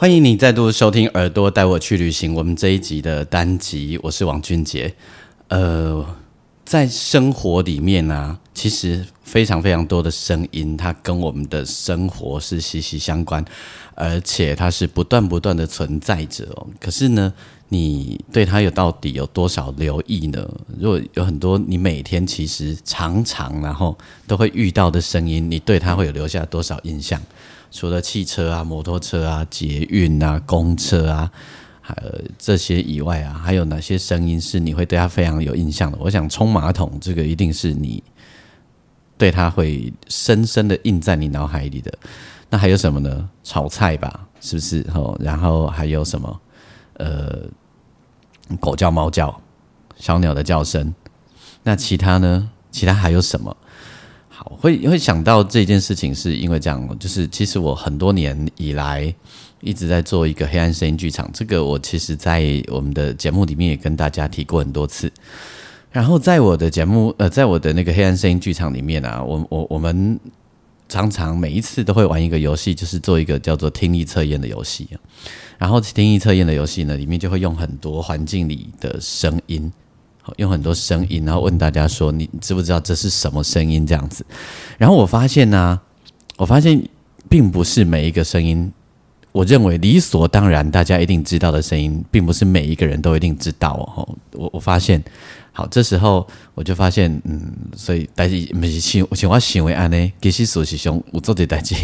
欢迎你再度收听《耳朵带我去旅行》。我们这一集的单集，我是王俊杰。呃，在生活里面呢，其实非常非常多的声音，它跟我们的生活是息息相关，而且它是不断不断的存在着。可是呢，你对它有到底有多少留意呢？如果有很多你每天其实常常然后都会遇到的声音，你对它会有留下多少印象？除了汽车啊、摩托车啊、捷运啊、公车啊，还有这些以外啊，还有哪些声音是你会对它非常有印象的？我想冲马桶这个一定是你对它会深深的印在你脑海里的。那还有什么呢？炒菜吧，是不是？哦，然后还有什么？呃，狗叫、猫叫、小鸟的叫声。那其他呢？其他还有什么？会会想到这件事情，是因为这样，就是其实我很多年以来一直在做一个黑暗声音剧场，这个我其实在我们的节目里面也跟大家提过很多次。然后在我的节目，呃，在我的那个黑暗声音剧场里面啊，我我我们常常每一次都会玩一个游戏，就是做一个叫做听力测验的游戏。然后听力测验的游戏呢，里面就会用很多环境里的声音。用很多声音，然后问大家说：“你知不知道这是什么声音？”这样子，然后我发现呢，我发现并不是每一个声音，我认为理所当然大家一定知道的声音，并不是每一个人都一定知道哦。我我发现，好，这时候我就发现，嗯，所以代志不是像像我想为安呢，其实事实上我做的代志，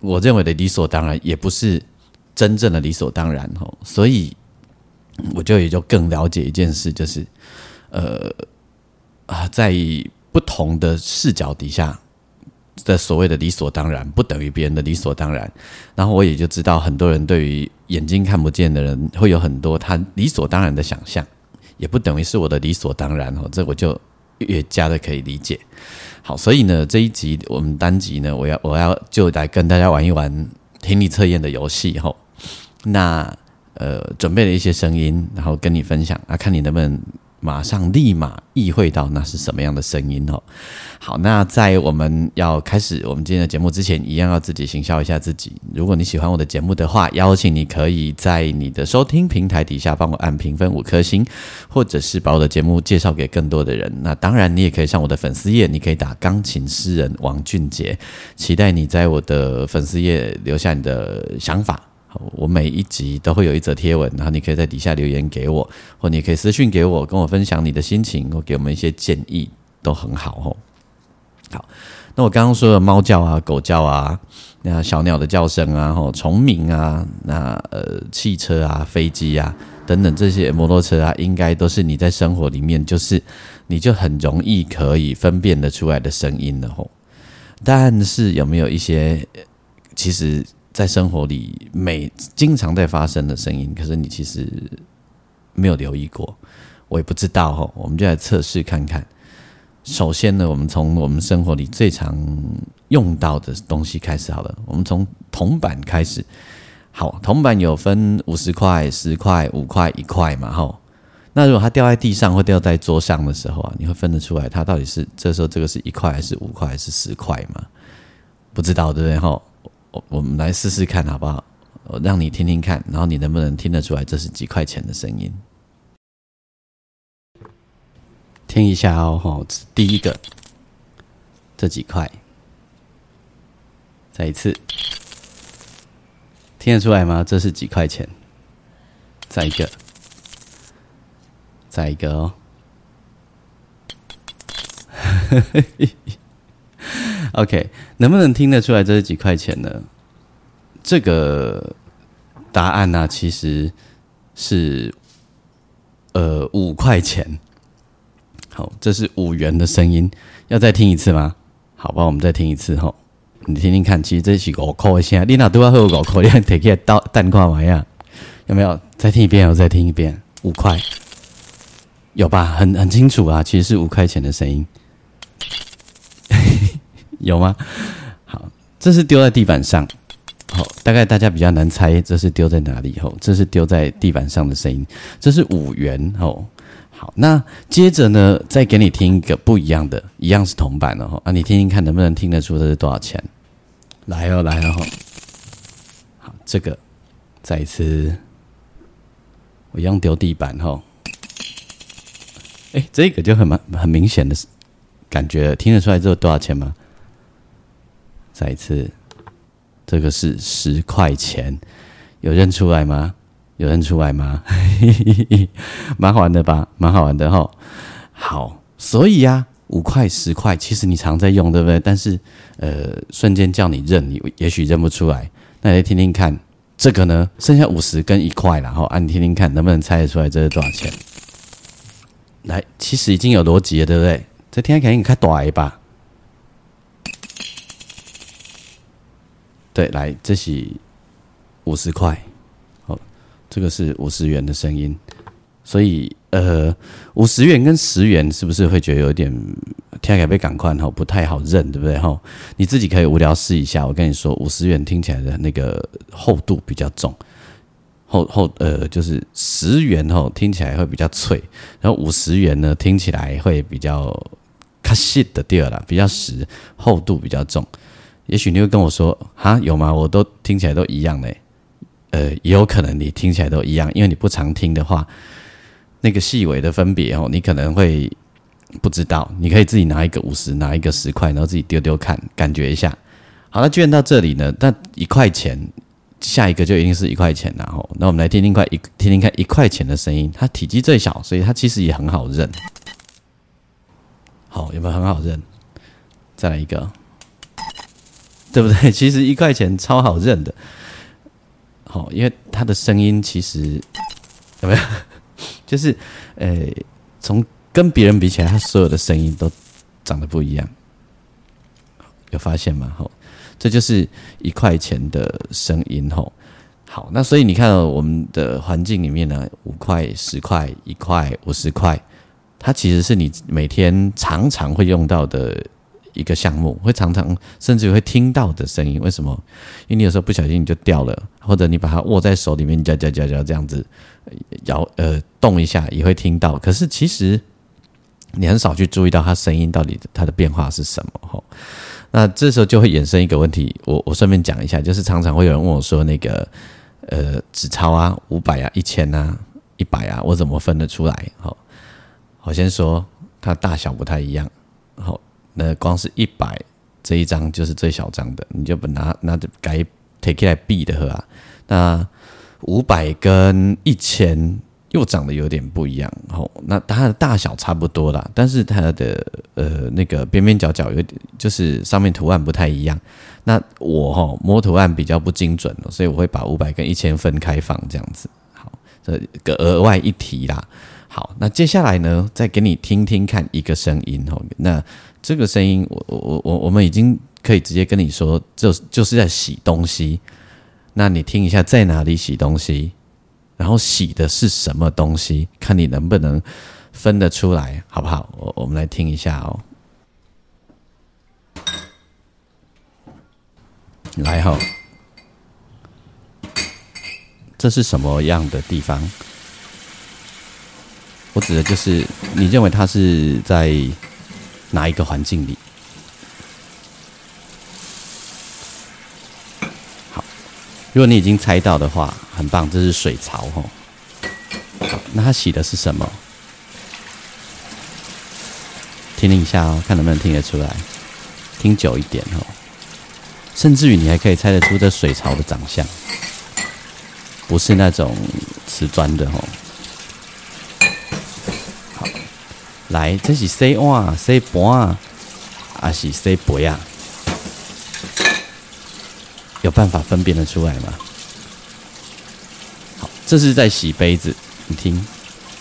我认为的理所当然，也不是真正的理所当然哦。所以我就也就更了解一件事，就是。呃啊，在不同的视角底下的所谓的理所当然，不等于别人的理所当然。然后我也就知道，很多人对于眼睛看不见的人，会有很多他理所当然的想象，也不等于是我的理所当然哦。这我就越加的可以理解。好，所以呢，这一集我们单集呢，我要我要就来跟大家玩一玩听力测验的游戏吼。那呃，准备了一些声音，然后跟你分享啊，看你能不能。马上立马意会到那是什么样的声音哦。好，那在我们要开始我们今天的节目之前，一样要自己行销一下自己。如果你喜欢我的节目的话，邀请你可以在你的收听平台底下帮我按评分五颗星，或者是把我的节目介绍给更多的人。那当然，你也可以上我的粉丝页，你可以打钢琴诗人王俊杰，期待你在我的粉丝页留下你的想法。我每一集都会有一则贴文，然后你可以在底下留言给我，或你可以私讯给我，跟我分享你的心情，或给我们一些建议，都很好哦。好，那我刚刚说的猫叫啊、狗叫啊、那小鸟的叫声啊、吼虫鸣啊、那呃汽车啊、飞机啊等等这些摩托车啊，应该都是你在生活里面，就是你就很容易可以分辨得出来的声音的吼。但是有没有一些其实？在生活里，每经常在发生的声音，可是你其实没有留意过，我也不知道哈。我们就来测试看看。首先呢，我们从我们生活里最常用到的东西开始好了。我们从铜板开始。好，铜板有分五十块、十块、五块、一块嘛，哈。那如果它掉在地上或掉在桌上的时候啊，你会分得出来它到底是这时候这个是一块还是五块还是十块吗？不知道对不对？哈。我们来试试看好不好？我让你听听看，然后你能不能听得出来这是几块钱的声音？听一下哦，吼，第一个，这几块，再一次，听得出来吗？这是几块钱？再一个，再一个哦。OK，能不能听得出来这是几块钱呢？这个答案呢，其实是呃五块钱。好，这是五元的声音，要再听一次吗？好吧，我们再听一次吼。你听听看，其实这是五块的声，你那都要喝五块，你提起来倒蛋块玩呀？有没有？再听一遍，我再听一遍，五块，有吧？很很清楚啊，其实是五块钱的声音，有吗？好，这是丢在地板上，好，大概大家比较难猜这是丢在哪里。吼，这是丢在地板上的声音，这是五元。吼，好，那接着呢，再给你听一个不一样的，一样是铜板的。吼，啊，你听听看，能不能听得出这是多少钱？来哦，来哦，好，这个再一次。我一样丢地板哈，哎，这个就很蛮很明显的感觉，听得出来这多少钱吗？再一次，这个是十块钱，有认出来吗？有认出来吗？蛮好玩的吧？蛮好玩的哈。好，所以呀，五块十块，其实你常在用，对不对？但是呃，瞬间叫你认，你也许认不出来。那来听听看。这个呢，剩下五十跟一块然后啊，你听听看，能不能猜得出来这是多少钱？来，其实已经有逻辑了，对不对？这天肯定开短吧？对，来，这是五十块，好，这个是五十元的声音，所以。呃，五十元跟十元是不是会觉得有点听起来被赶快哈不太好认，对不对哈？你自己可以无聊试一下。我跟你说，五十元听起来的那个厚度比较重，厚厚呃就是十元哈听起来会比较脆，然后五十元呢听起来会比较卡细的第二啦，比较实，厚度比较重。也许你会跟我说哈有吗？我都听起来都一样嘞。呃，也有可能你听起来都一样，因为你不常听的话。那个细微的分别哦，你可能会不知道。你可以自己拿一个五十，拿一个十块，然后自己丢丢看，感觉一下。好了，居然到这里呢，那一块钱，下一个就一定是一块钱然后，那我们来听听看一听听看一块钱的声音，它体积最小，所以它其实也很好认。好，有没有很好认？再来一个，对不对？其实一块钱超好认的。好，因为它的声音其实有没有？就是，呃，从跟别人比起来，他所有的声音都长得不一样，有发现吗？吼，这就是一块钱的声音吼。好，那所以你看我们的环境里面呢，五块、十块、一块、五十块，它其实是你每天常常会用到的。一个项目会常常甚至会听到的声音，为什么？因为你有时候不小心你就掉了，或者你把它握在手里面，嚼嚼嚼嚼这样子摇呃动一下也会听到。可是其实你很少去注意到它声音到底它的变化是什么哈。那这时候就会衍生一个问题，我我顺便讲一下，就是常常会有人问我说，那个呃纸钞啊，五百啊，一千啊，一百啊，我怎么分得出来？好，我先说它大小不太一样，好。那光是一百这一张就是最小张的，你就把拿拿着改 take 来 B 的啊。那五百跟一千又长得有点不一样，吼，那它的大小差不多啦，但是它的呃那个边边角角有点，就是上面图案不太一样。那我哈摸图案比较不精准，所以我会把五百跟一千分开放这样子。好，这个额外一提啦。好，那接下来呢，再给你听听看一个声音哦，那。这个声音，我我我我们已经可以直接跟你说，就就是在洗东西。那你听一下，在哪里洗东西？然后洗的是什么东西？看你能不能分得出来，好不好？我我们来听一下哦。来哈，这是什么样的地方？我指的就是你认为它是在。哪一个环境里？好，如果你已经猜到的话，很棒，这是水槽哦。那它洗的是什么？听听一下哦，看能不能听得出来。听久一点哦，甚至于你还可以猜得出这水槽的长相，不是那种瓷砖的哦。来，这是洗碗、洗盘，还是洗杯啊？有办法分辨得出来吗？好，这是在洗杯子。你听，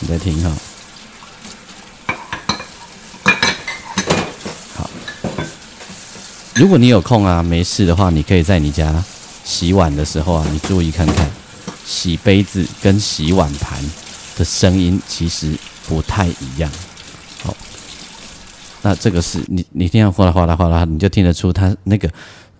你在听哈。好，如果你有空啊，没事的话，你可以在你家洗碗的时候啊，你注意看看，洗杯子跟洗碗盘的声音其实不太一样。那这个是你你听到哗啦哗啦哗啦，你就听得出它那个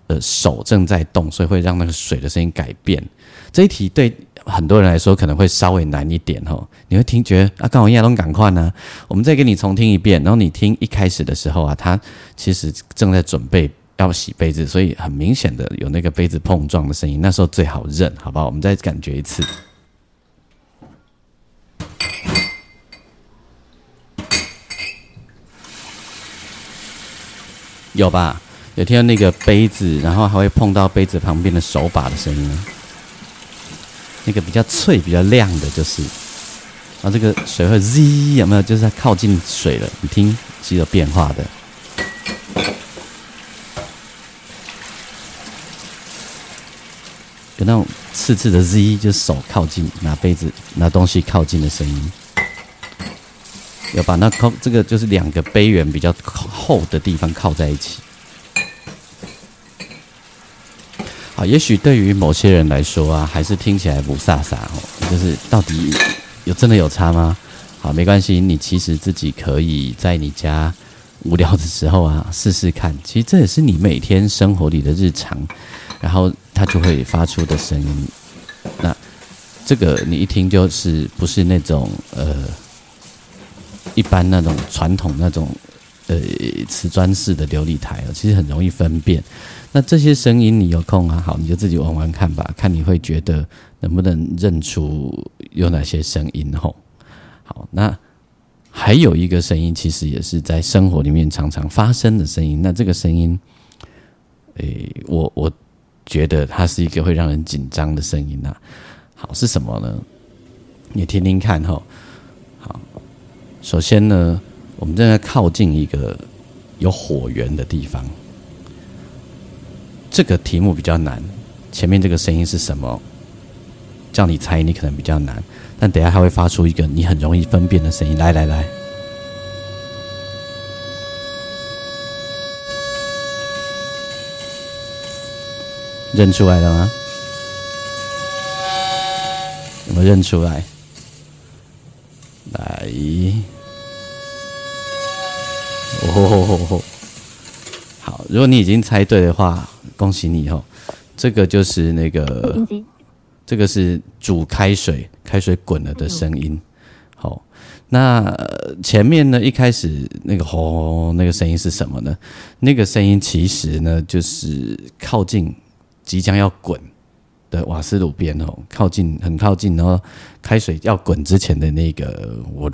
呃手正在动，所以会让那个水的声音改变。这一题对。很多人来说可能会稍微难一点哦，你会听觉得啊，刚好亚东赶快呢，我们再给你重听一遍，然后你听一开始的时候啊，他其实正在准备要洗杯子，所以很明显的有那个杯子碰撞的声音，那时候最好认，好不好？我们再感觉一次，有吧？有听到那个杯子，然后还会碰到杯子旁边的手把的声音。那个比较脆、比较亮的，就是然后，这个水会 z 有没有？就是在靠近水了，你听是有变化的，有那种刺刺的 z，就是手靠近拿杯子、拿东西靠近的声音。要把那靠这个就是两个杯缘比较厚的地方靠在一起。好，也许对于某些人来说啊，还是听起来不飒飒哦。就是到底有真的有差吗？好，没关系，你其实自己可以在你家无聊的时候啊，试试看。其实这也是你每天生活里的日常，然后它就会发出的声音。那这个你一听就是不是那种呃一般那种传统那种呃瓷砖式的琉璃台哦，其实很容易分辨。那这些声音你有空啊？好，你就自己玩玩看吧，看你会觉得能不能认出有哪些声音吼。好，那还有一个声音，其实也是在生活里面常常发生的声音。那这个声音，诶，我我觉得它是一个会让人紧张的声音呐。好，是什么呢？你听听看吼。首先呢，我们正在靠近一个有火源的地方。这个题目比较难，前面这个声音是什么？叫你猜，你可能比较难。但等下它会发出一个你很容易分辨的声音。来来来，认出来了吗？有没有认出来？来，哦，好，如果你已经猜对的话。恭喜你哦！这个就是那个，这个是煮开水，开水滚了的声音。好，那前面呢？一开始那个轰，那个声音是什么呢？那个声音其实呢，就是靠近即将要滚的瓦斯炉边哦，靠近很靠近，然后开水要滚之前的那个，我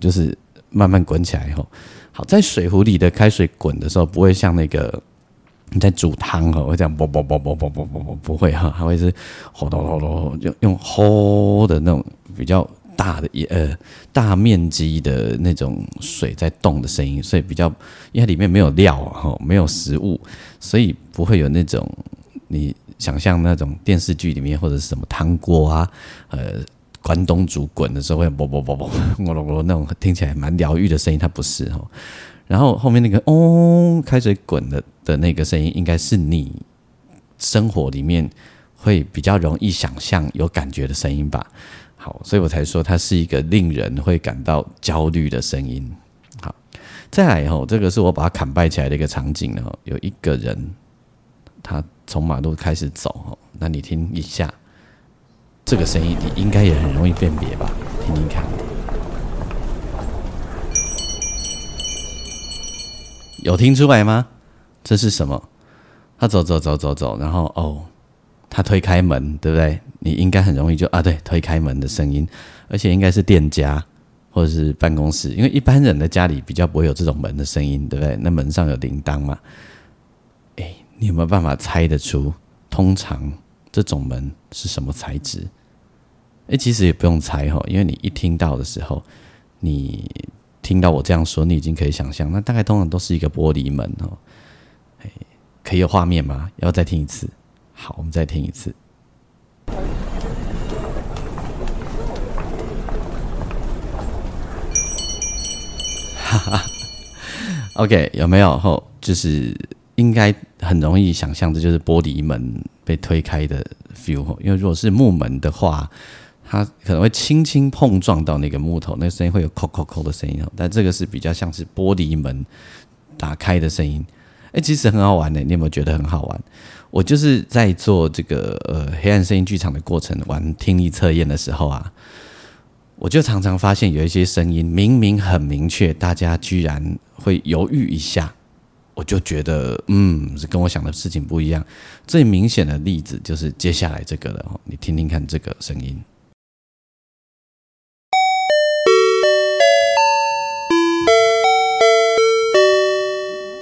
就是慢慢滚起来后，好，在水壶里的开水滚的时候，不会像那个。你在煮汤哦，会这样啵啵啵啵啵啵啵啵，不会哈，还会是吼咚咚咚，用用吼的那种比较大的一呃大面积的那种水在动的声音，所以比较因为它里面没有料哈，没有食物，所以不会有那种你想象那种电视剧里面或者是什么汤锅啊，呃关东煮滚的时候会啵啵啵啵啵啵啵那种听起来蛮疗愈的声音，它不是哈。然后后面那个哦，开水滚的的那个声音，应该是你生活里面会比较容易想象、有感觉的声音吧？好，所以我才说它是一个令人会感到焦虑的声音。好，再来以后，这个是我把它砍败起来的一个场景呢。有一个人，他从马路开始走，哦，那你听一下这个声音，你应该也很容易辨别吧？听听看。有听出来吗？这是什么？他走走走走走，然后哦，他推开门，对不对？你应该很容易就啊，对，推开门的声音，而且应该是店家或者是办公室，因为一般人的家里比较不会有这种门的声音，对不对？那门上有铃铛嘛？你有没有办法猜得出，通常这种门是什么材质？哎，其实也不用猜哈，因为你一听到的时候，你。听到我这样说，你已经可以想象，那大概通常都是一个玻璃门哦。可以有画面吗？要再听一次。好，我们再听一次。哈哈，OK，有没有？后就是应该很容易想象，这就是玻璃门被推开的 feel。因为如果是木门的话，它可能会轻轻碰撞到那个木头，那个声音会有“扣扣扣”的声音。但这个是比较像是玻璃门打开的声音。哎，其实很好玩的，你有没有觉得很好玩？我就是在做这个呃黑暗声音剧场的过程，玩听力测验的时候啊，我就常常发现有一些声音明明很明确，大家居然会犹豫一下，我就觉得嗯，是跟我想的事情不一样。最明显的例子就是接下来这个了，你听听看这个声音，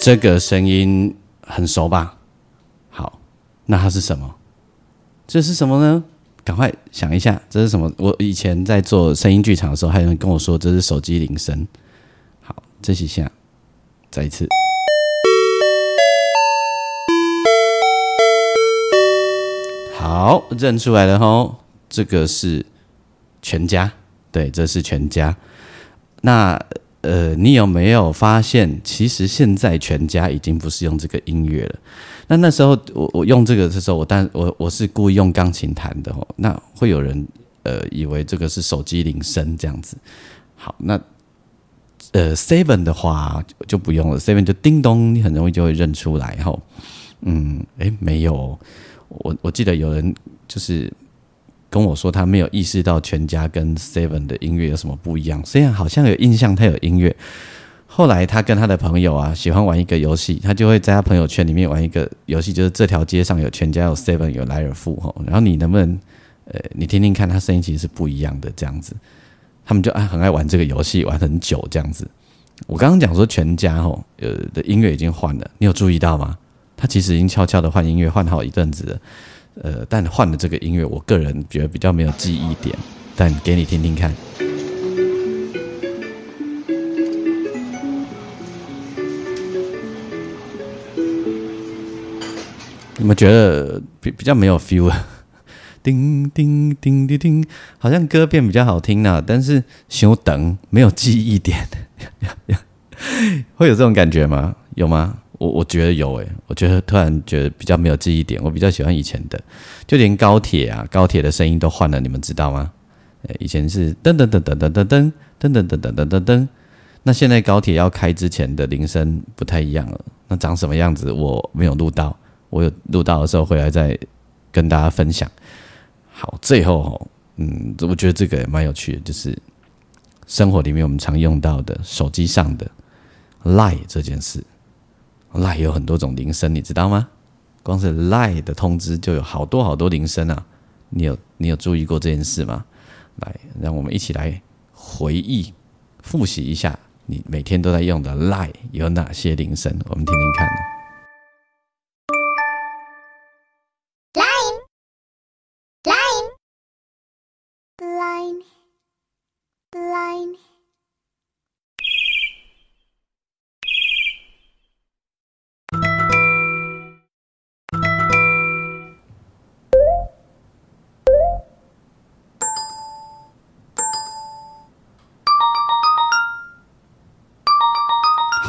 这个声音很熟吧？好那它是什么？这是什么呢？赶快想一下，这是什么？我以前在做声音剧场的时候，还有人跟我说这是手机铃声。好，这几下，再一次。好，认出来了吼，这个是全家。对，这是全家。那呃，你有没有发现，其实现在全家已经不是用这个音乐了？那那时候我我用这个的时候，我但我我是故意用钢琴弹的吼。那会有人呃以为这个是手机铃声这样子。好，那呃 seven 的话就不用了，seven 就叮咚，你很容易就会认出来吼。嗯，诶，没有，我我记得有人就是跟我说他没有意识到全家跟 seven 的音乐有什么不一样，虽然好像有印象他有音乐。后来他跟他的朋友啊，喜欢玩一个游戏，他就会在他朋友圈里面玩一个游戏，就是这条街上有全家、有 Seven、有莱尔富哈。然后你能不能，呃，你听听看，他声音其实是不一样的这样子。他们就爱很爱玩这个游戏，玩很久这样子。我刚刚讲说全家吼，呃的音乐已经换了，你有注意到吗？他其实已经悄悄的换音乐，换好一阵子了。呃，但换的这个音乐，我个人觉得比较没有记忆点，但给你听听看。你们觉得比比较没有 feel 啊？叮叮叮叮叮，好像歌变比较好听呢，但是休等没有记忆点，会有这种感觉吗？有吗？我我觉得有诶，我觉得突然觉得比较没有记忆点，我比较喜欢以前的，就连高铁啊，高铁的声音都换了，你们知道吗？以前是噔噔噔噔噔噔噔噔噔噔噔噔噔噔，那现在高铁要开之前的铃声不太一样了，那长什么样子我没有录到。我有录到的时候回来再跟大家分享。好，最后哦嗯，我觉得这个也蛮有趣的，就是生活里面我们常用到的手机上的 lie 这件事 Lie 有很多种铃声，你知道吗？光是 Lie 的通知就有好多好多铃声啊！你有你有注意过这件事吗？来，让我们一起来回忆、复习一下，你每天都在用的 Lie 有哪些铃声？我们听听看。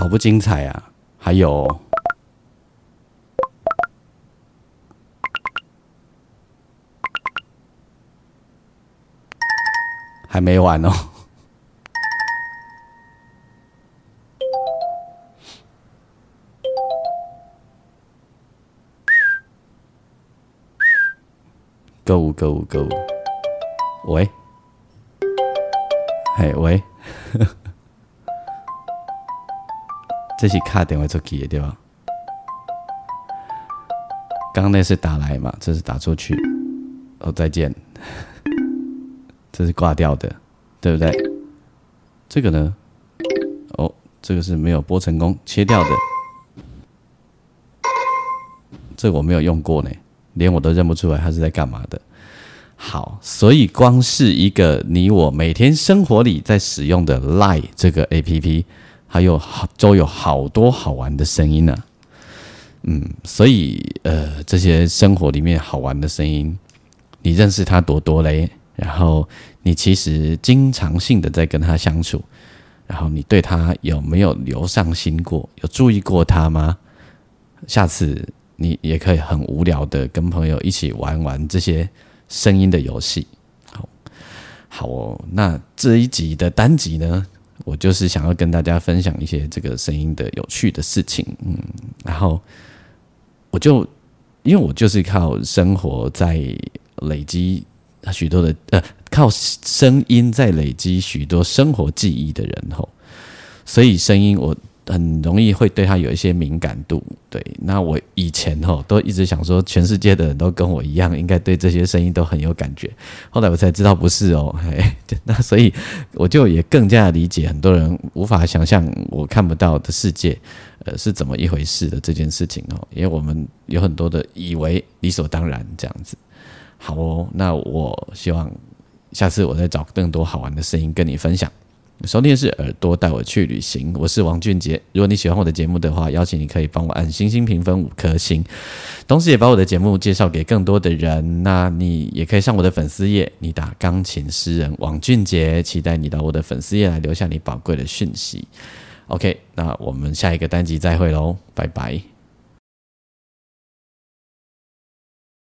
好不精彩啊！还有，还没完哦。购物，购物，购物。喂，嘿，喂。这是卡电话出去的对吧？刚刚那是打来嘛？这是打出去。哦，再见。这是挂掉的，对不对？这个呢？哦，这个是没有拨成功，切掉的。这我没有用过呢，连我都认不出来它是在干嘛的。好，所以光是一个你我每天生活里在使用的 Lie 这个 A P P。还有好都有好多好玩的声音呢，嗯，所以呃，这些生活里面好玩的声音，你认识他多多嘞？然后你其实经常性的在跟他相处，然后你对他有没有留上心过？有注意过他吗？下次你也可以很无聊的跟朋友一起玩玩这些声音的游戏。好，好哦。那这一集的单集呢，我就是想要跟大家分享一些这个声音的有趣的事情。嗯，然后我就因为我就是靠生活在累积许多的呃，靠声音在累积许多生活记忆的人吼，所以声音我。很容易会对他有一些敏感度，对。那我以前吼都一直想说，全世界的人都跟我一样，应该对这些声音都很有感觉。后来我才知道不是哦，嘿，那所以我就也更加理解很多人无法想象我看不到的世界，呃，是怎么一回事的这件事情哦。因为我们有很多的以为理所当然这样子。好哦，那我希望下次我再找更多好玩的声音跟你分享。收听的是耳朵带我去旅行，我是王俊杰。如果你喜欢我的节目的话，邀请你可以帮我按星星评分五颗星，同时也把我的节目介绍给更多的人。那你也可以上我的粉丝页，你打钢琴诗人王俊杰，期待你到我的粉丝页来留下你宝贵的讯息。OK，那我们下一个单集再会喽，拜拜。